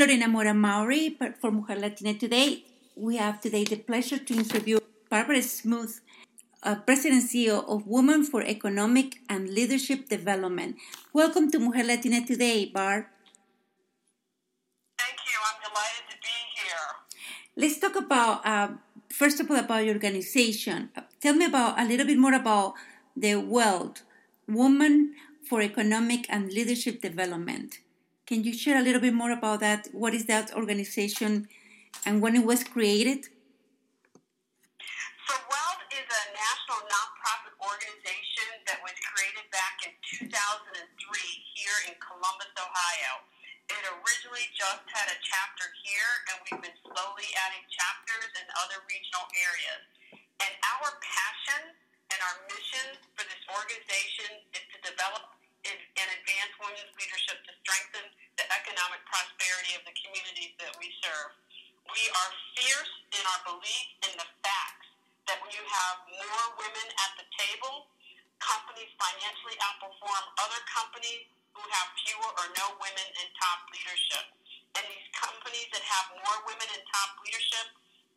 Lorena Mora Maury for Mujer Latina Today. We have today the pleasure to interview Barbara Smoot, uh, President and CEO of Women for Economic and Leadership Development. Welcome to Mujer Latina Today, Barb. Thank you. I'm delighted to be here. Let's talk about, uh, first of all, about your organization. Tell me about a little bit more about the WELD, Women for Economic and Leadership Development. Can you share a little bit more about that? What is that organization and when it was created? So, WELD is a national nonprofit organization that was created back in 2003 here in Columbus, Ohio. It originally just had a chapter here, and we've been slowly adding chapters in other regional areas. And our passion and our mission for this organization is to develop and advance women's leadership to strengthen the economic prosperity of the communities that we serve. We are fierce in our belief in the facts that when you have more women at the table, companies financially outperform other companies who have fewer or no women in top leadership. And these companies that have more women in top leadership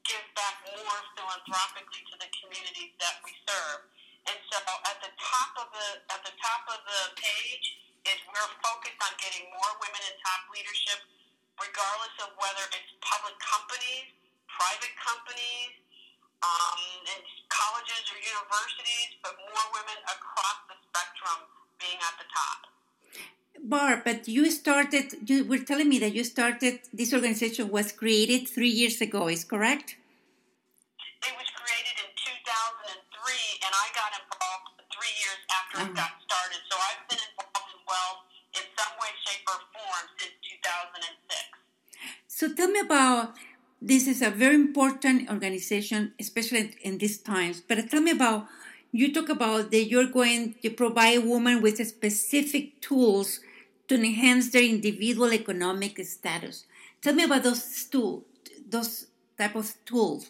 give back more philanthropically to the communities that we serve. And so at the top of the at the top of the page is we're focused on getting more women in top leadership, regardless of whether it's public companies, private companies, um, in colleges or universities, but more women across the spectrum being at the top. Barb, but you started, you were telling me that you started, this organization was created three years ago, is correct? It was created in 2003, and I got involved three years after uh-huh. it got about this is a very important organization, especially in these times. But tell me about you talk about that you're going to provide women with specific tools to enhance their individual economic status. Tell me about those tools, those type of tools.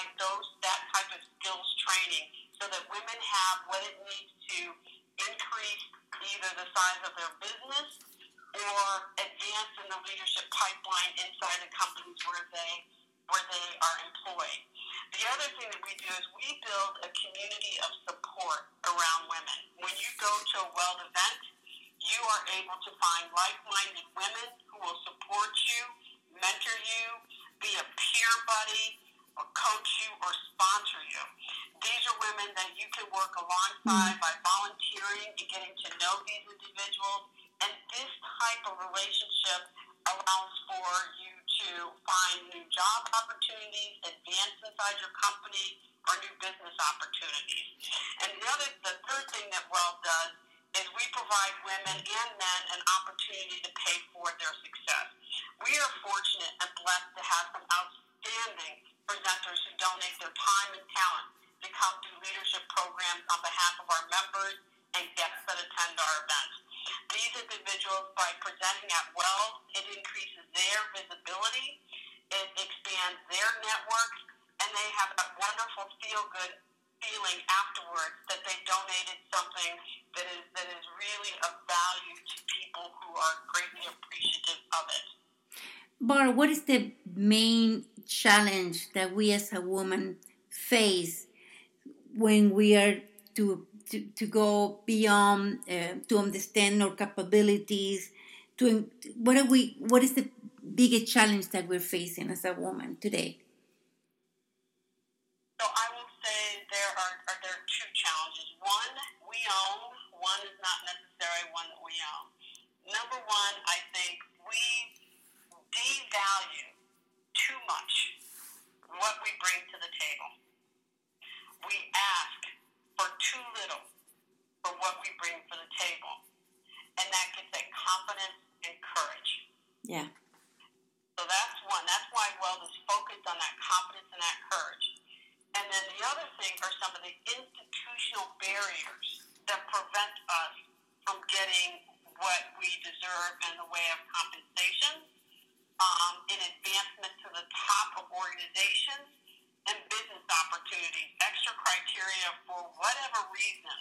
Provide those that type of skills training so that women have what it needs to increase either the size of their business or advance in the leadership pipeline inside the companies where they where they are employed. The other thing that we do is we build a community of support around women. When you go to a WELD event, you are able to find like-minded women who will support you, mentor you, be a peer buddy, coach you or sponsor you. These are women that you can work alongside by volunteering and getting to know these individuals. And this type of relationship allows for you to find new job opportunities, advance inside your company, or new business opportunities. And the other, the third thing that WELD does is we provide women and men an opportunity to pay for their success. We are fortunate and blessed to have some outstanding donate their time and talent to come do leadership programs on behalf of our members and guests that attend our events. These individuals, by presenting at WELD, it increases their visibility, it expands their networks, and they have that wonderful feel-good feeling afterwards that they donated something that is that is really of value to people who are greatly appreciative of it. Bar, what is the main challenge that we as a woman face when we are to to, to go beyond uh, to understand our capabilities to what are we what is the biggest challenge that we're facing as a woman today? So i will say there are, are there are two challenges. One we own. One is not necessarily one that we own. Number one i think we devalue too much what we bring to the table we ask for too little for what we bring to the table. And that gets that confidence and courage. Yeah. So that's one. That's why WELD is focused on that confidence and that courage. And then the other thing are some of the institutional barriers that prevent us from getting what we deserve in the way of compensation, um, in advancement to the top of organizations, and business opportunities, extra criteria for whatever reason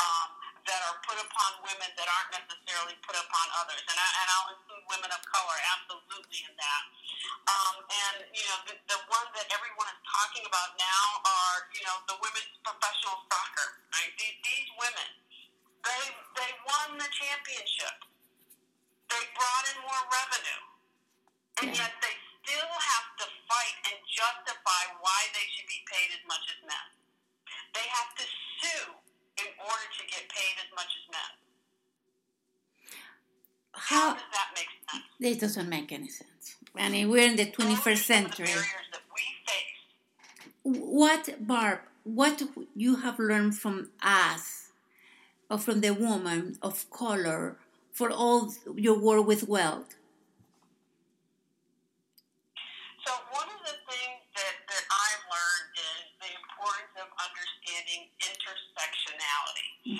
um, that are put upon women that aren't necessarily put upon others. And, I, and I'll include women of color absolutely in that. Um, and, you know, the, the one that everyone is talking about now are, you know, the women's professional soccer. Right? These, these women, they, they won the championship. They brought in more revenue. And Yeah. yet they still have to fight and justify why they should be paid as much as men. They have to sue in order to get paid as much as men. How How does that make sense? it doesn't make any sense. I mean, we're in the Those are 21st some of the century. barriers that we face. What, Barb, what you have learned from us, or from the woman of color, for all your work with WELD? So one of the things that, that I've learned is the importance of understanding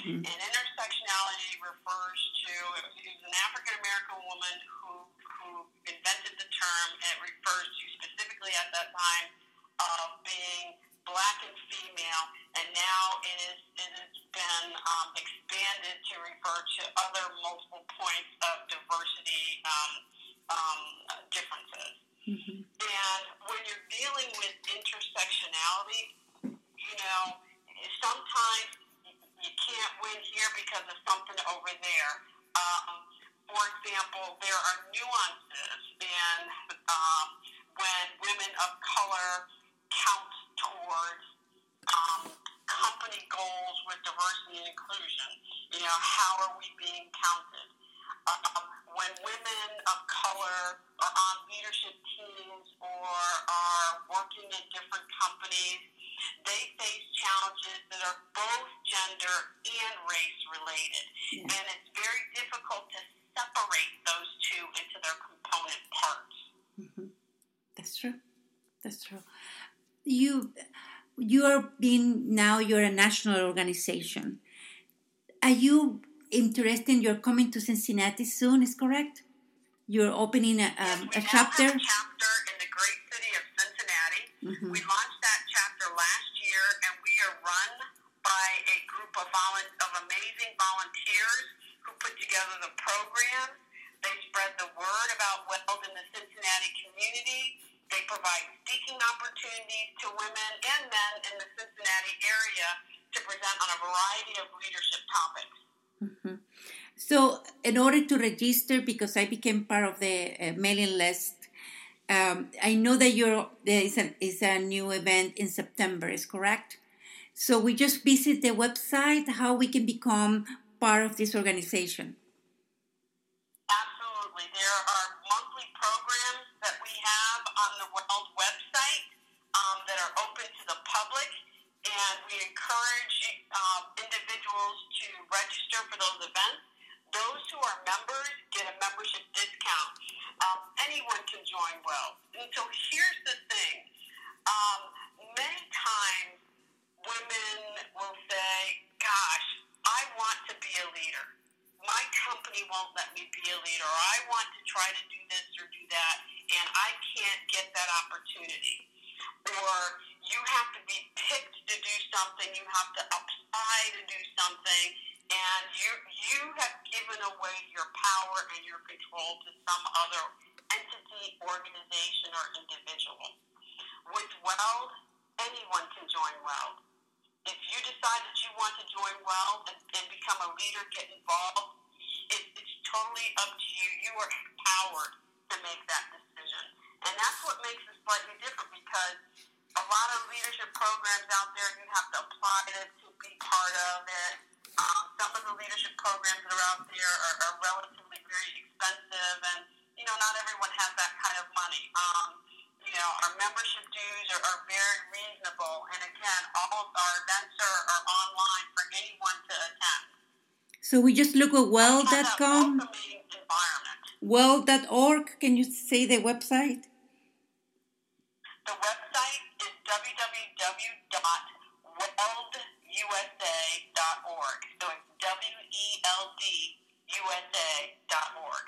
Mhm. And intersectionality refers to it was an African American woman who who invented the term, and it refers to specifically at that time of being black and female, and now it is it has been um, expanded to refer to other multiple points of diversity um, um, differences. Mhm. And when you're dealing with intersectionality, you know, sometimes you can't win here because of something over there. Um, for example, there are nuances in um, when women of color count towards um, company goals with diversity and inclusion. You know, how are we being counted? Um, when women of color are on leadership teams or are working in different companies, they face challenges that are both gender and race related. Yeah. And it's very difficult to separate those two into their component parts. Mhm. That's true. That's true. You, you're being now. You're a national organization. Are you interested? You're coming to Cincinnati soon. Is correct? You're opening a, Yes, um, we a chapter. have a chapter in the great city of Cincinnati. Mhm. We launched of, of amazing volunteers who put together the programs. They spread the word about Weld in the Cincinnati community. They provide speaking opportunities to women and men in the Cincinnati area to present on a variety of leadership topics. Mhm. So, in order to register, because I became part of the uh, mailing list, um, I know that you're, there is a, is a new event in September, is correct? So, we just visit the website, how we can become part of this organization. Absolutely. There are monthly programs that we have on the Weld website um, that are open to the public, and we encourage um, individuals to register for those events. Those who are members get a membership discount. Um, anyone can join Weld. And so here's the thing. Organization, or individual. With Weld, anyone can join Weld if you decide that you want to join Weld and, and become a leader, get involved, it, it's totally up to you. You are empowered to make that decision. And that's what makes it slightly different because a lot of leadership programs out there, you have to apply to, to be part of it. Um, some of the leadership programs that are out there are, are relatively very expensive, and you know not everyone money. Um, you know, our membership dues are, are very reasonable, and again, all of our events are, are online for anyone to attend. So, we just look at We have that well.com, well.org. Can you say the website? The website is weldusa.org. So it's W E L D USA.org.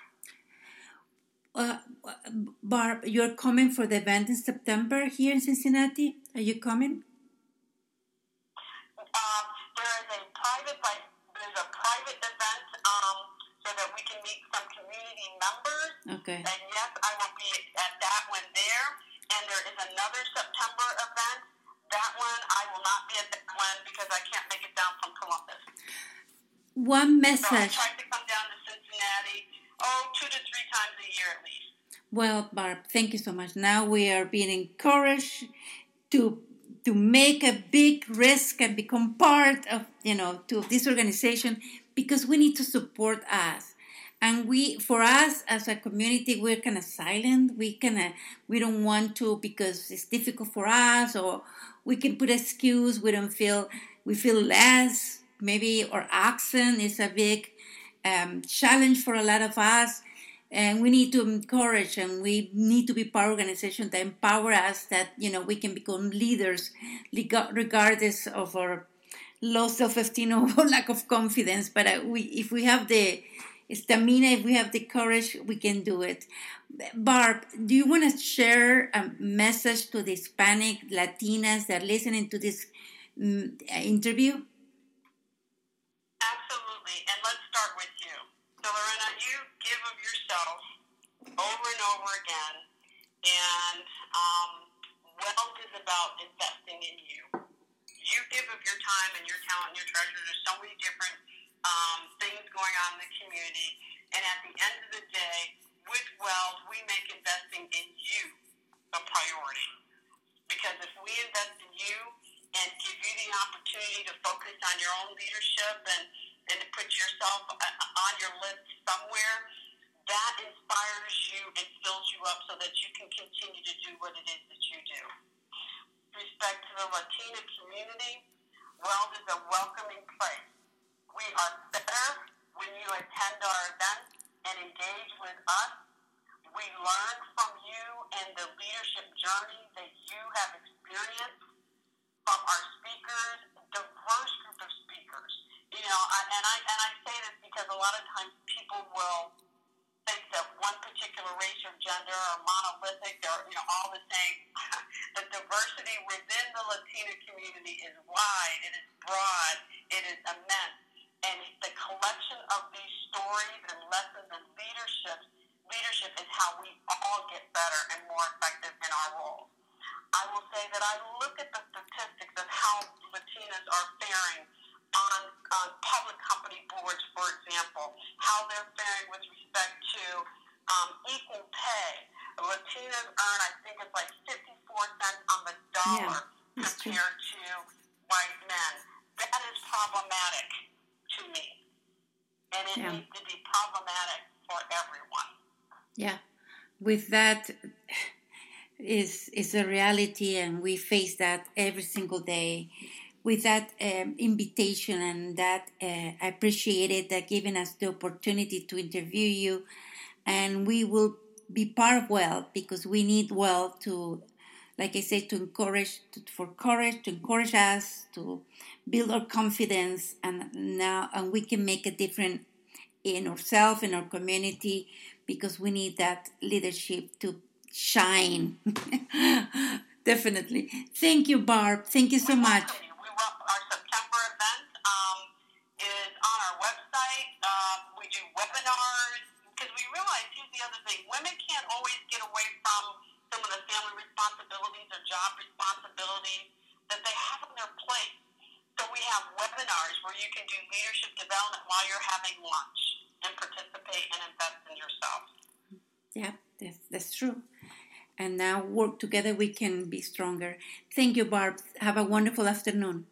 Uh, Barb, you're coming for the event in September here in Cincinnati. Are you coming? Um, there is a private, like, there's a private event um, so that we can meet some community members. Okay. And yes, I will be at that one there. And there is another September event. That one, I will not be at that one because I can't make it down from Columbus. One So I message. try to come down to Cincinnati, oh, two to three times a year at least. Well, Barb, thank you so much. Now we are being encouraged to to make a big risk and become part of you know to this organization because we need to support us. And we, for us as a community, we're kind of silent. We kind of we don't want to because it's difficult for us, or we can put excuse. We don't feel we feel less. Maybe our accent is a big um, challenge for a lot of us and we need to encourage and we need to be part of organization that empower us that you know we can become leaders regardless of our low self-esteem or lack of confidence. But uh, we if we have the stamina if we have the courage we can do it. Barb do you want to share a message to the hispanic latinas that are listening to this mm, interview Absolutely. And let's start with you. So, Lorena, you give of yourself over and over again. And um, Weld is about investing in you. You give of your time and your talent and your treasure. There's so many different um, things going on in the community. And at the end of the day, with Weld, we make investing in you a priority. Because if we invest in you and give you the opportunity to focus on your own leadership and, and to put yourself uh, on your list somewhere, that inspires you and fills you up so that you can continue to do what it is that you do. With respect to the Latina community, Weld is a welcoming place. We are better when you attend our events and engage with us. We learn from you and the leadership journey that you have experienced from our speakers, diverse group of speakers. You know, and I and I say this because a lot of times people will think that one particular race or gender are monolithic, they're you know all the same. the diversity within the Latina community is wide, it is broad, it is immense, and the collection of these stories and lessons and leadership leadership is how we all get better and more effective in our roles. I will say that I look at the statistics of how Latinas are faring on, on public company boards, for example, how they're faring with respect to um, equal pay. Latinas earn, I think it's like 54 cents on the dollar true. compared to white men. That is problematic to me. And it Yeah. needs to be problematic for everyone. Yeah, with that is is a reality, and we face that every single day. With that um, invitation and that, uh, I appreciate it that giving us the opportunity to interview you, and we will be part of Weld because we need Weld to, like I said, to encourage to, for courage to encourage us to build our confidence, and now and we can make a difference in ourselves in our community because we need that leadership to shine. Definitely. Thank you, Barb. Thank you so much. Do webinars because we realize here's the other thing: women can't always get away from some of the family responsibilities or job responsibilities that they have on their plate. So we have webinars where you can do leadership development while you're having lunch and participate and invest in yourself. Yeah, that's, that's true. And now work together, we can be stronger. Thank you, Barb. Have a wonderful afternoon.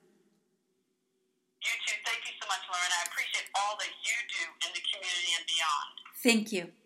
You too. Beyond. Thank you.